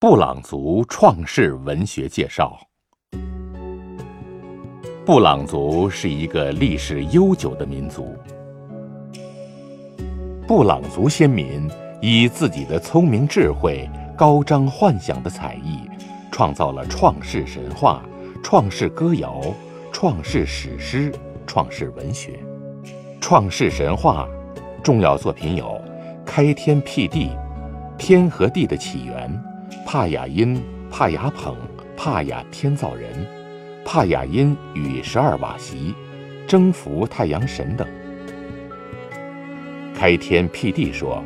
布朗族创世文学介绍。布朗族是一个历史悠久的民族。布朗族先民以自己的聪明智慧、高张幻想的才艺，创造了创世神话、创世歌谣、创世史诗、创世文学。创世神话重要作品有《开天辟地》《天和地的起源》。帕雅因、帕雅捧、帕雅天造人、帕雅因与十二瓦席、征服太阳神等。开天辟地说，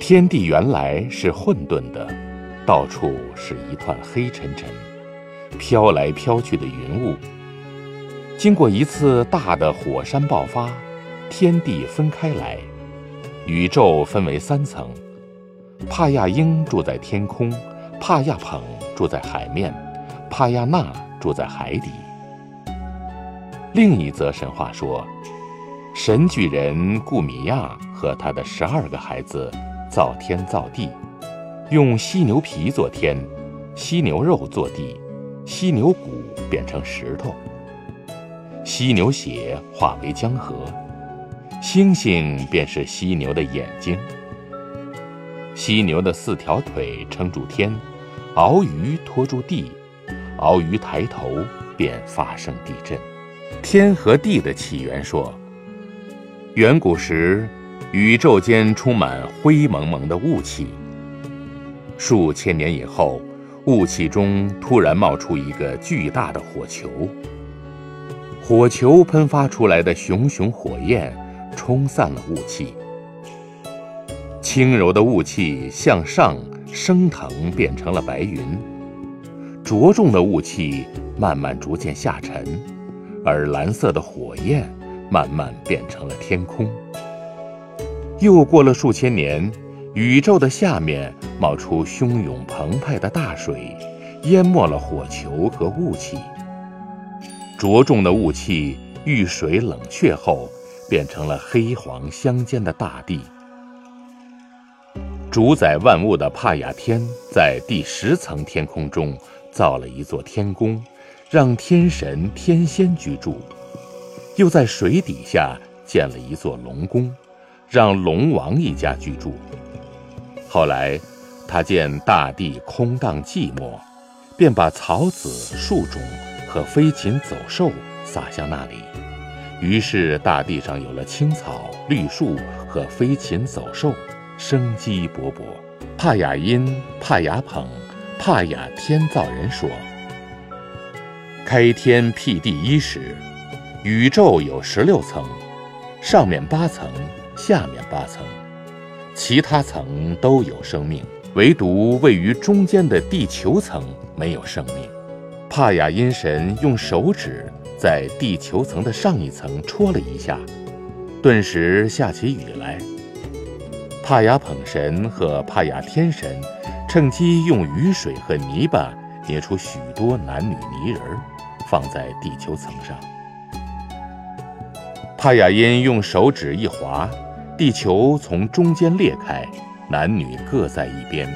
天地原来是混沌的，到处是一团黑沉沉、飘来飘去的云雾。经过一次大的火山爆发，天地分开来，宇宙分为三层。帕亚英住在天空，帕亚捧住在海面，帕亚纳住在海底。另一则神话说，神巨人顾米亚和他的十二个孩子造天造地，用犀牛皮做天，犀牛肉做地，犀牛骨变成石头，犀牛血化为江河，星星便是犀牛的眼睛。犀牛的四条腿撑住天，鳌鱼托住地，鳌鱼抬头便发生地震。天和地的起源说，远古时，宇宙间充满灰蒙蒙的雾气。数千年以后，雾气中突然冒出一个巨大的火球，火球喷发出来的熊熊火焰冲散了雾气。轻柔的雾气向上升腾，变成了白云；着重的雾气慢慢逐渐下沉，而蓝色的火焰慢慢变成了天空。又过了数千年，宇宙的下面冒出汹涌澎湃的大水，淹没了火球和雾气。着重的雾气遇水冷却后，变成了黑黄相间的大地。主宰万物的帕雅天在第十层天空中造了一座天宫，让天神、天仙居住；又在水底下建了一座龙宫，让龙王一家居住。后来，他见大地空荡寂寞，便把草籽、树种和飞禽走兽撒向那里，于是大地上有了青草、绿树和飞禽走兽。生机勃勃。帕雅因、帕雅捧、帕雅天造人说：“开天辟地伊始，宇宙有十六层，上面八层，下面八层，其他层都有生命，唯独位于中间的地球层没有生命。帕雅因神用手指在地球层的上一层戳了一下，顿时下起雨来。”帕雅捧神和帕雅天神趁机用雨水和泥巴捏出许多男女泥人，放在地球层上。帕雅因用手指一划，地球从中间裂开，男女各在一边。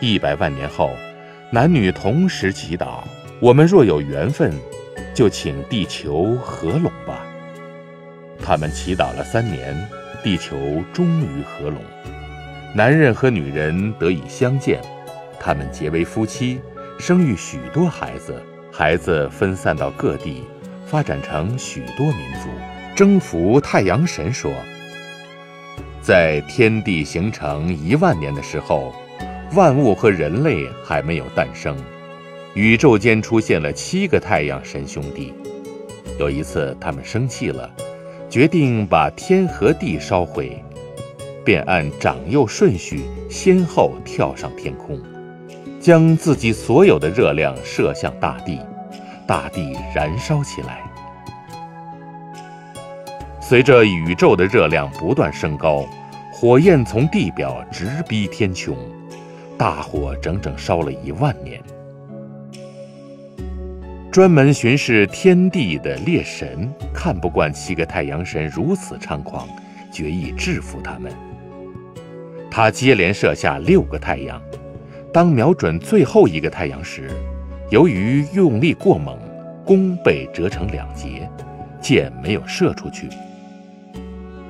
一百万年后，男女同时祈祷：“我们若有缘分，就请地球合拢吧。”他们祈祷了三年。地球终于合拢，男人和女人得以相见，他们结为夫妻，生育许多孩子，孩子分散到各地，发展成许多民族。征服太阳神说，在天地形成一万年的时候，万物和人类还没有诞生，宇宙间出现了七个太阳神兄弟。有一次，他们生气了。决定把天和地烧毁，便按长幼顺序先后跳上天空。将自己所有的热量射向大地，大地燃烧起来。随着宇宙的热量不断升高，火焰从地表直逼天穹，大火整整烧了一万年。专门巡视天地的猎神看不惯七个太阳神如此猖狂，决意制服他们。他接连射下六个太阳，当瞄准最后一个太阳时，由于用力过猛，弓被折成两截，箭没有射出去。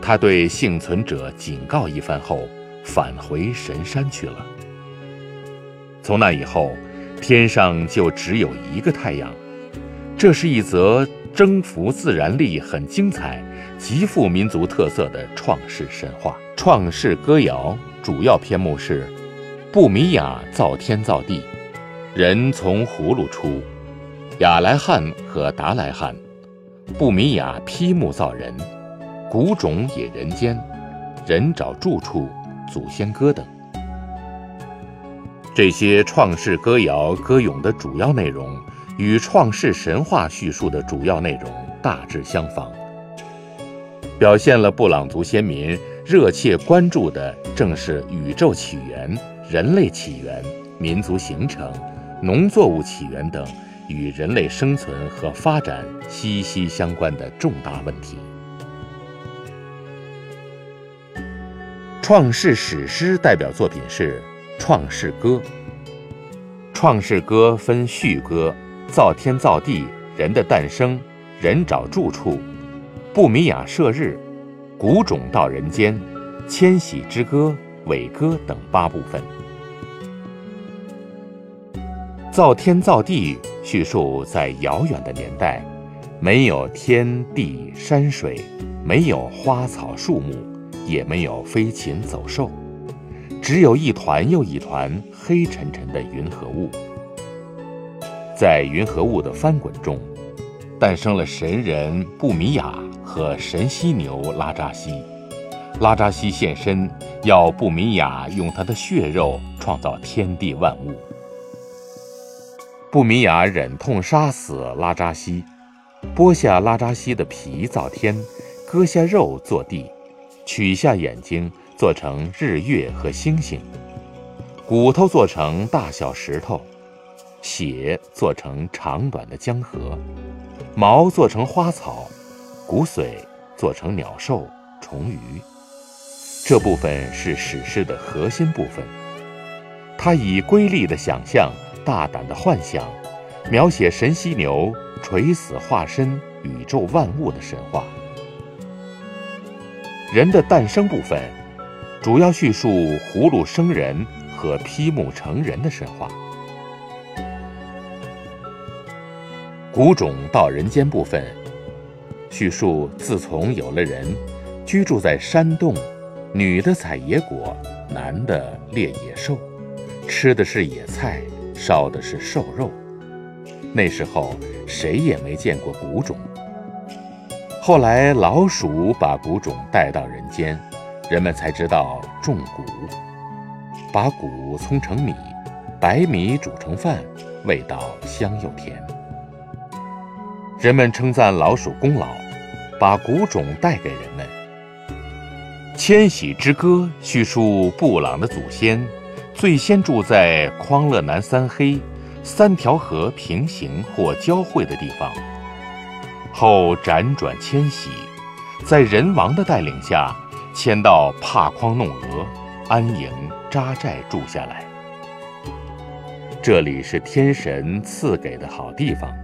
他对幸存者警告一番后，返回神山去了。从那以后，天上就只有一个太阳。这是一则征服自然力很精彩、极富民族特色的创世神话。创世歌谣主要篇目是：布米亚造天造地，人从葫芦出；亚来汉和达来汉，布米亚劈木造人，谷种也人间，人找住处，祖先歌等。这些创世歌谣歌咏的主要内容。与创世神话叙述的主要内容大致相仿，表现了布朗族先民热切关注的正是宇宙起源、人类起源、民族形成、农作物起源等与人类生存和发展息息相关的重大问题。创世史诗代表作品是《创世歌》。《创世歌》分序歌。造天造地，人的诞生，人找住处，布米亚射日，谷种到人间，迁徙之歌，伟歌等八部分。造天造地叙述在遥远的年代，没有天地山水，没有花草树木，也没有飞禽走兽，只有一团又一团黑沉沉的云和雾。在云和雾的翻滚中，诞生了神人布米雅和神犀牛拉扎西。拉扎西现身，要布米雅用他的血肉创造天地万物。布米雅忍痛杀死拉扎西，剥下拉扎西的皮造天，割下肉做地，取下眼睛做成日月和星星，骨头做成大小石头。血做成长短的江河，毛做成花草，骨髓做成鸟兽虫鱼。这部分是史诗的核心部分。它以瑰丽的想象、大胆的幻想，描写神犀牛垂死化身宇宙万物的神话。人的诞生部分，主要叙述葫芦生人和劈木成人的神话。谷种到人间部分，叙述自从有了人，居住在山洞，女的采野果，男的猎野兽，吃的是野菜，烧的是瘦肉。那时候谁也没见过谷种。后来老鼠把谷种带到人间，人们才知道种谷，把谷葱成米，白米煮成饭，味道香又甜。人们称赞老鼠功劳，把谷种带给人们。迁徙之歌叙述布朗的祖先最先住在匡勒南三黑三条河平行或交汇的地方，后辗转迁徙，在人王的带领下迁到帕匡弄俄安营扎寨住下来。这里是天神赐给的好地方。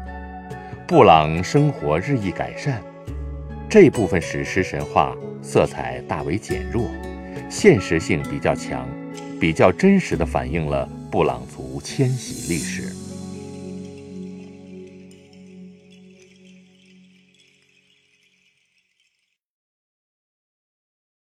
布朗生活日益改善，这部分史诗神话色彩大为减弱，现实性比较强，比较真实地反映了布朗族迁徙历史。